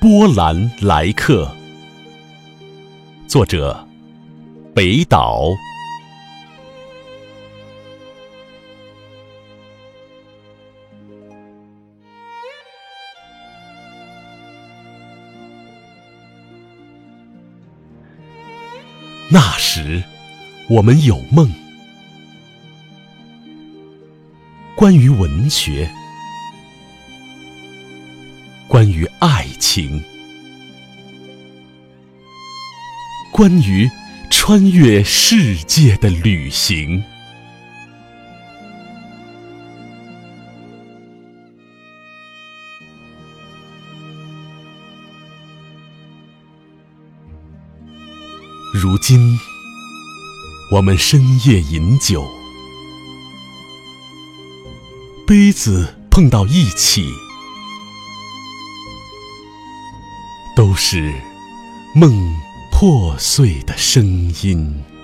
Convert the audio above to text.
波兰来客，作者北岛。那时，我们有梦，关于文学。关于爱情，关于穿越世界的旅行。如今，我们深夜饮酒，杯子碰到一起。都是梦破碎的声音。